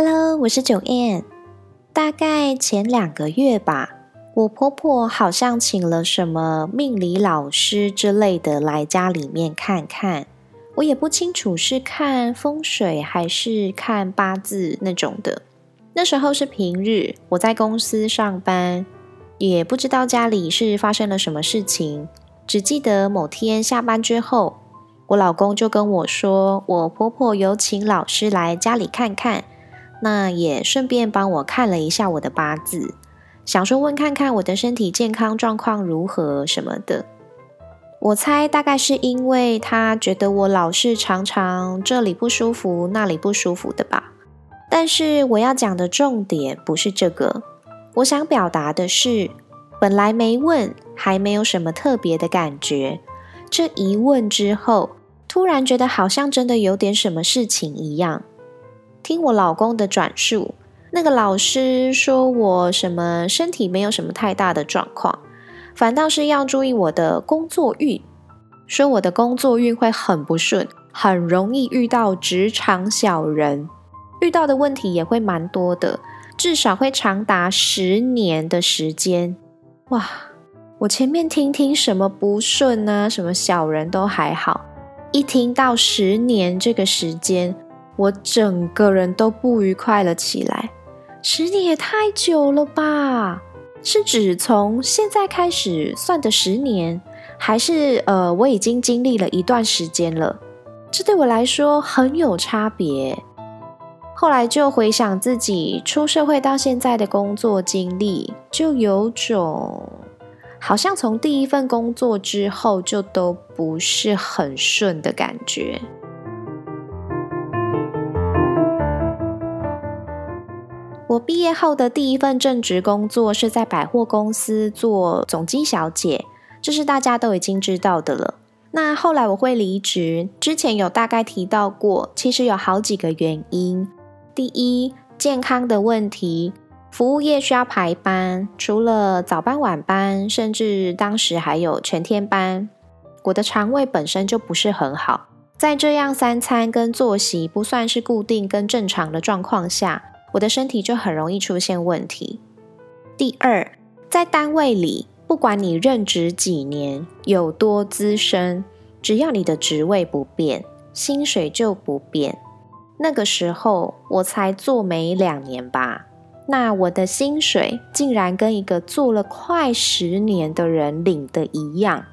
Hello，我是九燕。大概前两个月吧，我婆婆好像请了什么命理老师之类的来家里面看看。我也不清楚是看风水还是看八字那种的。那时候是平日，我在公司上班，也不知道家里是发生了什么事情。只记得某天下班之后，我老公就跟我说，我婆婆有请老师来家里看看。那也顺便帮我看了一下我的八字，想说问看看我的身体健康状况如何什么的。我猜大概是因为他觉得我老是常常这里不舒服那里不舒服的吧。但是我要讲的重点不是这个，我想表达的是，本来没问还没有什么特别的感觉，这一问之后，突然觉得好像真的有点什么事情一样。听我老公的转述，那个老师说我什么身体没有什么太大的状况，反倒是要注意我的工作运，说我的工作运会很不顺，很容易遇到职场小人，遇到的问题也会蛮多的，至少会长达十年的时间。哇，我前面听听什么不顺啊，什么小人都还好，一听到十年这个时间。我整个人都不愉快了起来。十年也太久了吧？是指从现在开始算的十年，还是呃我已经经历了一段时间了？这对我来说很有差别。后来就回想自己出社会到现在的工作经历，就有种好像从第一份工作之后就都不是很顺的感觉。我毕业后的第一份正职工作是在百货公司做总机小姐，这是大家都已经知道的了。那后来我会离职，之前有大概提到过，其实有好几个原因。第一，健康的问题，服务业需要排班，除了早班、晚班，甚至当时还有全天班。我的肠胃本身就不是很好，在这样三餐跟作息不算是固定跟正常的状况下。我的身体就很容易出现问题。第二，在单位里，不管你任职几年，有多资深，只要你的职位不变，薪水就不变。那个时候我才做没两年吧，那我的薪水竟然跟一个做了快十年的人领的一样，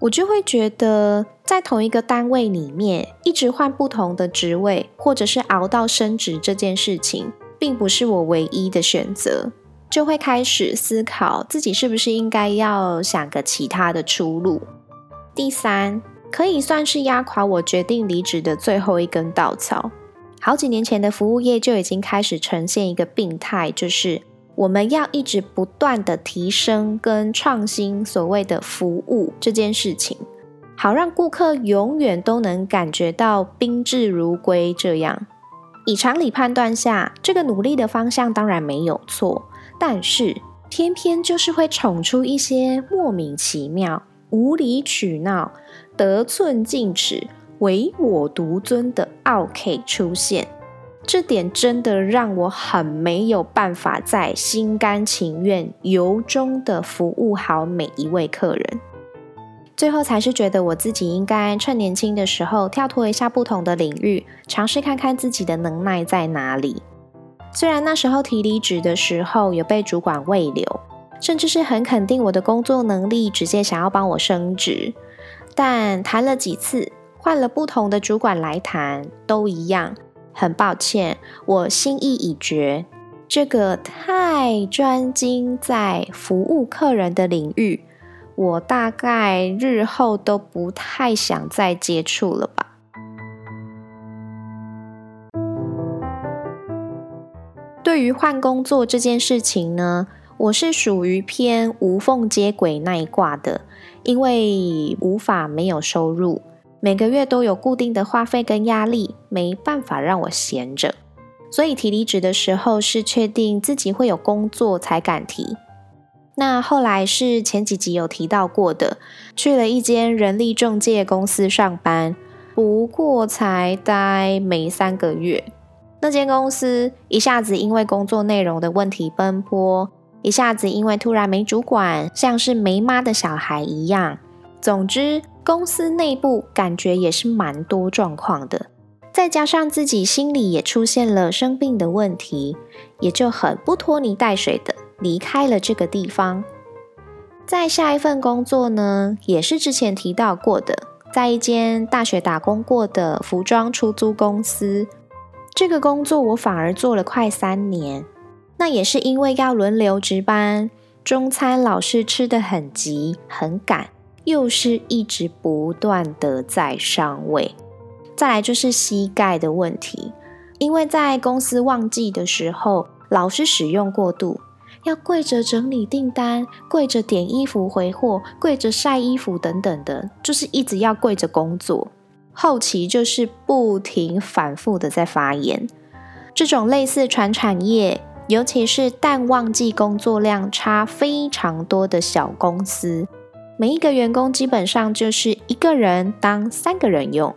我就会觉得，在同一个单位里面，一直换不同的职位，或者是熬到升职这件事情。并不是我唯一的选择，就会开始思考自己是不是应该要想个其他的出路。第三，可以算是压垮我决定离职的最后一根稻草。好几年前的服务业就已经开始呈现一个病态，就是我们要一直不断的提升跟创新所谓的服务这件事情，好让顾客永远都能感觉到宾至如归这样。以常理判断下，这个努力的方向当然没有错，但是偏偏就是会宠出一些莫名其妙、无理取闹、得寸进尺、唯我独尊的傲 K 出现，这点真的让我很没有办法再心甘情愿、由衷的服务好每一位客人。最后才是觉得我自己应该趁年轻的时候跳脱一下不同的领域，尝试看看自己的能耐在哪里。虽然那时候提离职的时候有被主管慰留，甚至是很肯定我的工作能力，直接想要帮我升职，但谈了几次，换了不同的主管来谈，都一样。很抱歉，我心意已决，这个太专精在服务客人的领域。我大概日后都不太想再接触了吧。对于换工作这件事情呢，我是属于偏无缝接轨那一挂的，因为无法没有收入，每个月都有固定的花费跟压力，没办法让我闲着。所以提离职的时候是确定自己会有工作才敢提，那后来是前几集有提到过的，去了一间人力中介公司上班，不过才待没三个月。那间公司一下子因为工作内容的问题奔波，一下子因为突然没主管，像是没妈的小孩一样。总之，公司内部感觉也是蛮多状况的。再加上自己心里也出现了生病的问题，也就很不拖泥带水的离开了这个地方。在下一份工作呢，也是之前提到过的，在一间大学打工过的服装出租公司。这个工作我反而做了快三年，那也是因为要轮流值班，中餐老是吃的很急很赶，又是一直不断的在上位。再来就是膝盖的问题，因为在公司旺季的时候，老是使用过度，要跪着整理订单，跪着点衣服回货，跪着晒衣服等等的，就是一直要跪着工作。后期就是不停反复的在发言，这种类似传产业，尤其是淡旺季工作量差非常多的小公司，每一个员工基本上就是一个人当三个人用。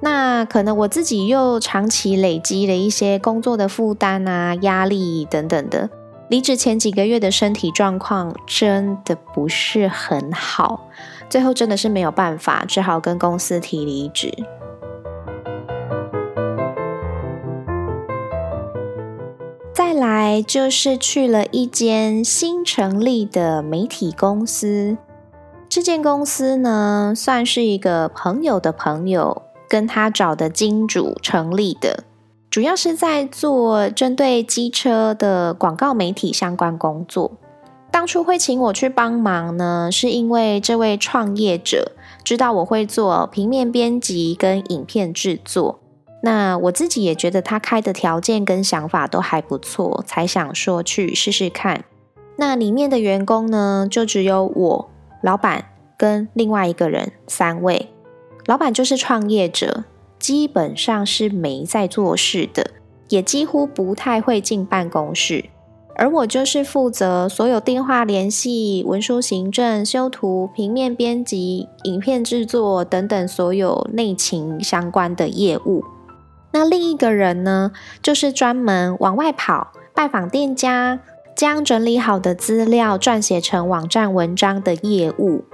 那可能我自己又长期累积了一些工作的负担啊、压力等等的，离职前几个月的身体状况真的不是很好。最后真的是没有办法，只好跟公司提离职。再来就是去了一间新成立的媒体公司，这间公司呢算是一个朋友的朋友跟他找的金主成立的，主要是在做针对机车的广告媒体相关工作。当初会请我去帮忙呢，是因为这位创业者知道我会做平面编辑跟影片制作，那我自己也觉得他开的条件跟想法都还不错，才想说去试试看。那里面的员工呢，就只有我、老板跟另外一个人，三位。老板就是创业者，基本上是没在做事的，也几乎不太会进办公室。而我就是负责所有电话联系、文书行政、修图、平面编辑、影片制作等等所有内勤相关的业务。那另一个人呢，就是专门往外跑、拜访店家，将整理好的资料撰写成网站文章的业务。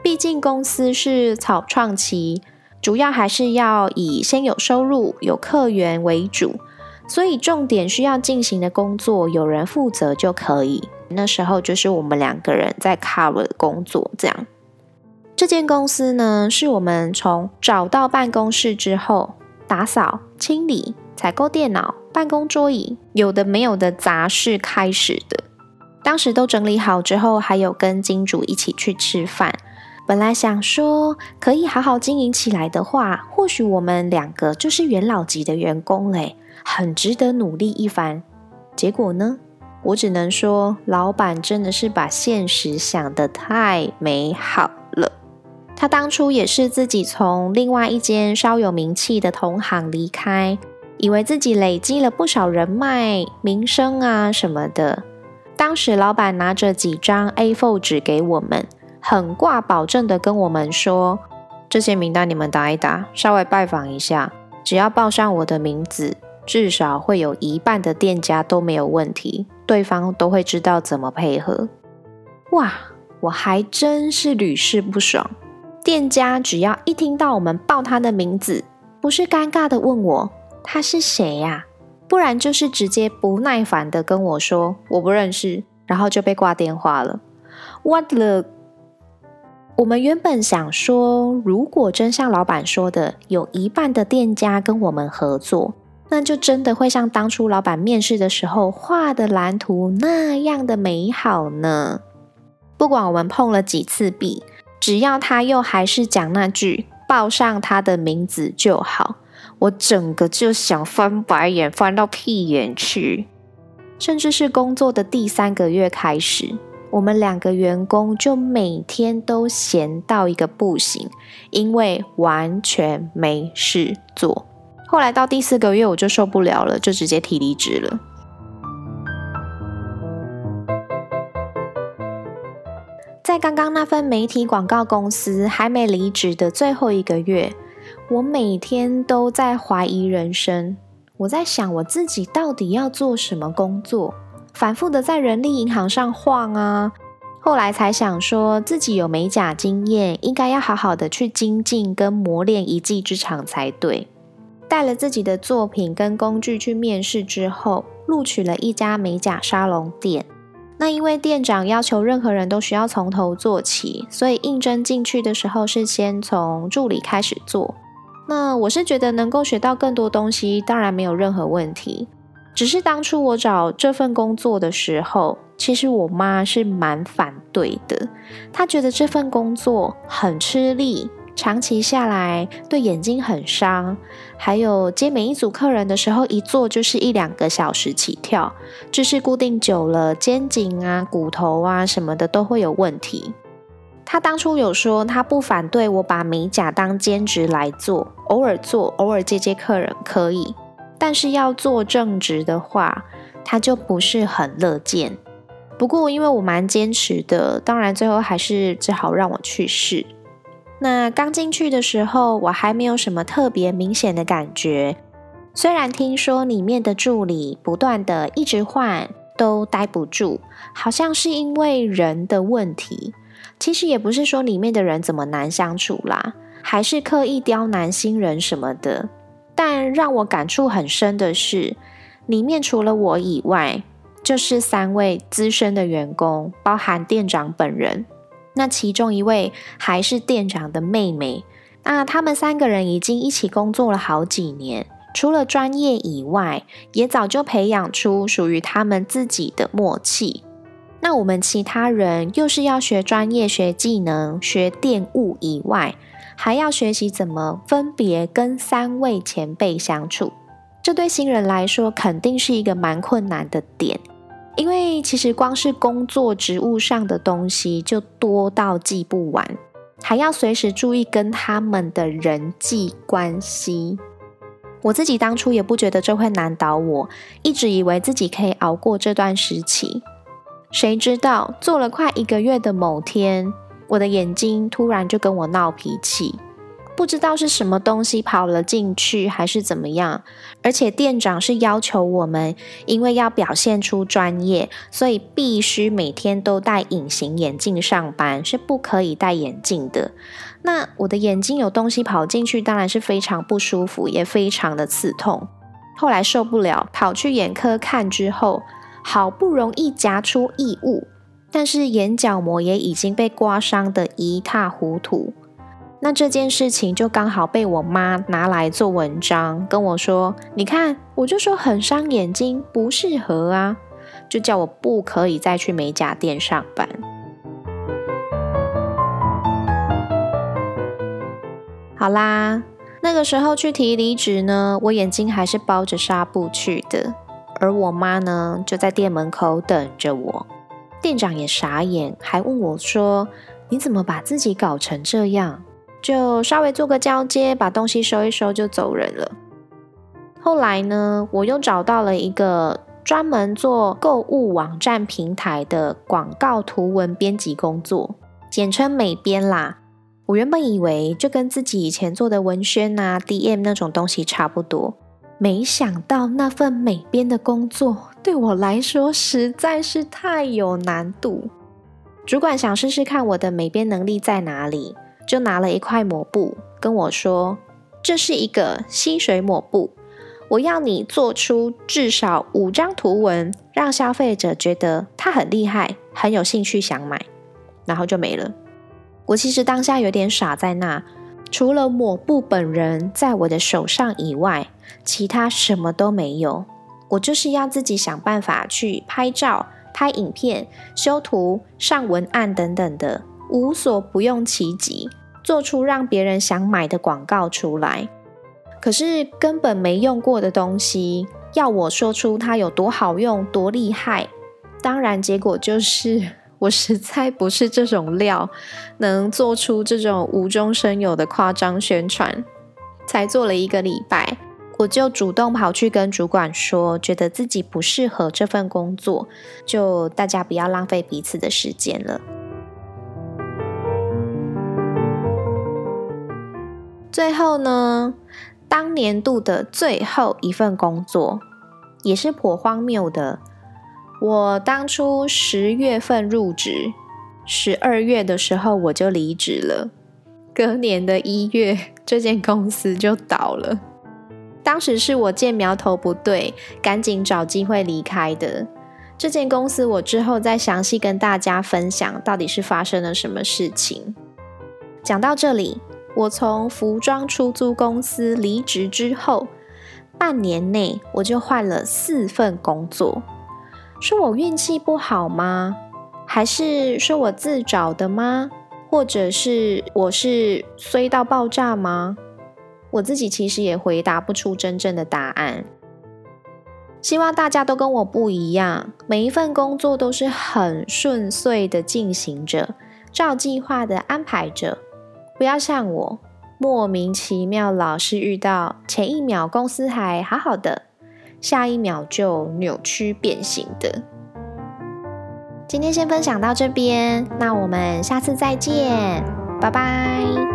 毕竟公司是草创期，主要还是要以先有收入、有客源为主。所以重点需要进行的工作，有人负责就可以。那时候就是我们两个人在 cover 工作，这样。这间公司呢，是我们从找到办公室之后，打扫、清理、采购电脑、办公桌椅，有的没有的杂事开始的。当时都整理好之后，还有跟金主一起去吃饭。本来想说，可以好好经营起来的话，或许我们两个就是元老级的员工嘞。很值得努力一番，结果呢？我只能说，老板真的是把现实想得太美好了。他当初也是自己从另外一间稍有名气的同行离开，以为自己累积了不少人脉、名声啊什么的。当时老板拿着几张 A4 纸给我们，很挂保证的跟我们说：“这些名单你们打一打，稍微拜访一下，只要报上我的名字。”至少会有一半的店家都没有问题，对方都会知道怎么配合。哇，我还真是屡试不爽。店家只要一听到我们报他的名字，不是尴尬的问我他是谁呀，不然就是直接不耐烦的跟我说我不认识，然后就被挂电话了。What the？我们原本想说，如果真像老板说的，有一半的店家跟我们合作。那就真的会像当初老板面试的时候画的蓝图那样的美好呢？不管我们碰了几次壁，只要他又还是讲那句报上他的名字就好，我整个就想翻白眼翻到屁眼去。甚至是工作的第三个月开始，我们两个员工就每天都闲到一个不行，因为完全没事做。后来到第四个月，我就受不了了，就直接提离职了。在刚刚那份媒体广告公司还没离职的最后一个月，我每天都在怀疑人生。我在想我自己到底要做什么工作，反复的在人力银行上晃啊。后来才想说自己有美甲经验，应该要好好的去精进跟磨练一技之长才对。带了自己的作品跟工具去面试之后，录取了一家美甲沙龙店。那因为店长要求任何人都需要从头做起，所以应征进去的时候是先从助理开始做。那我是觉得能够学到更多东西，当然没有任何问题。只是当初我找这份工作的时候，其实我妈是蛮反对的，她觉得这份工作很吃力。长期下来对眼睛很伤，还有接每一组客人的时候，一坐就是一两个小时起跳，就是固定久了，肩颈啊、骨头啊什么的都会有问题。他当初有说他不反对我把美甲当兼职来做，偶尔做，偶尔接接客人可以，但是要做正职的话，他就不是很乐见。不过因为我蛮坚持的，当然最后还是只好让我去试。那刚进去的时候，我还没有什么特别明显的感觉。虽然听说里面的助理不断的一直换，都待不住，好像是因为人的问题。其实也不是说里面的人怎么难相处啦，还是刻意刁难新人什么的。但让我感触很深的是，里面除了我以外，就是三位资深的员工，包含店长本人。那其中一位还是店长的妹妹。那他们三个人已经一起工作了好几年，除了专业以外，也早就培养出属于他们自己的默契。那我们其他人又是要学专业、学技能、学电务以外，还要学习怎么分别跟三位前辈相处。这对新人来说，肯定是一个蛮困难的点。因为其实光是工作职务上的东西就多到记不完，还要随时注意跟他们的人际关系。我自己当初也不觉得这会难倒我，一直以为自己可以熬过这段时期。谁知道做了快一个月的某天，我的眼睛突然就跟我闹脾气。不知道是什么东西跑了进去，还是怎么样？而且店长是要求我们，因为要表现出专业，所以必须每天都戴隐形眼镜上班，是不可以戴眼镜的。那我的眼睛有东西跑进去，当然是非常不舒服，也非常的刺痛。后来受不了，跑去眼科看之后，好不容易夹出异物，但是眼角膜也已经被刮伤的一塌糊涂。那这件事情就刚好被我妈拿来做文章，跟我说：“你看，我就说很伤眼睛，不适合啊，就叫我不可以再去美甲店上班。”好啦，那个时候去提离职呢，我眼睛还是包着纱布去的，而我妈呢就在店门口等着我。店长也傻眼，还问我说：“你怎么把自己搞成这样？”就稍微做个交接，把东西收一收就走人了。后来呢，我又找到了一个专门做购物网站平台的广告图文编辑工作，简称美编啦。我原本以为就跟自己以前做的文宣啊、DM 那种东西差不多，没想到那份美编的工作对我来说实在是太有难度。主管想试试看我的美编能力在哪里。就拿了一块抹布跟我说：“这是一个吸水抹布，我要你做出至少五张图文，让消费者觉得它很厉害，很有兴趣想买。”然后就没了。我其实当下有点傻在那，除了抹布本人在我的手上以外，其他什么都没有。我就是要自己想办法去拍照、拍影片、修图、上文案等等的。无所不用其极，做出让别人想买的广告出来。可是根本没用过的东西，要我说出它有多好用、多厉害。当然，结果就是 我实在不是这种料，能做出这种无中生有的夸张宣传。才做了一个礼拜，我就主动跑去跟主管说，觉得自己不适合这份工作，就大家不要浪费彼此的时间了。最后呢，当年度的最后一份工作也是颇荒谬的。我当初十月份入职，十二月的时候我就离职了。隔年的一月，这间公司就倒了。当时是我见苗头不对，赶紧找机会离开的。这间公司我之后再详细跟大家分享，到底是发生了什么事情。讲到这里。我从服装出租公司离职之后，半年内我就换了四份工作。说我运气不好吗？还是说我自找的吗？或者是我是衰到爆炸吗？我自己其实也回答不出真正的答案。希望大家都跟我不一样，每一份工作都是很顺遂的进行着，照计划的安排着。不要像我，莫名其妙老是遇到前一秒公司还好好的，下一秒就扭曲变形的。今天先分享到这边，那我们下次再见，拜拜。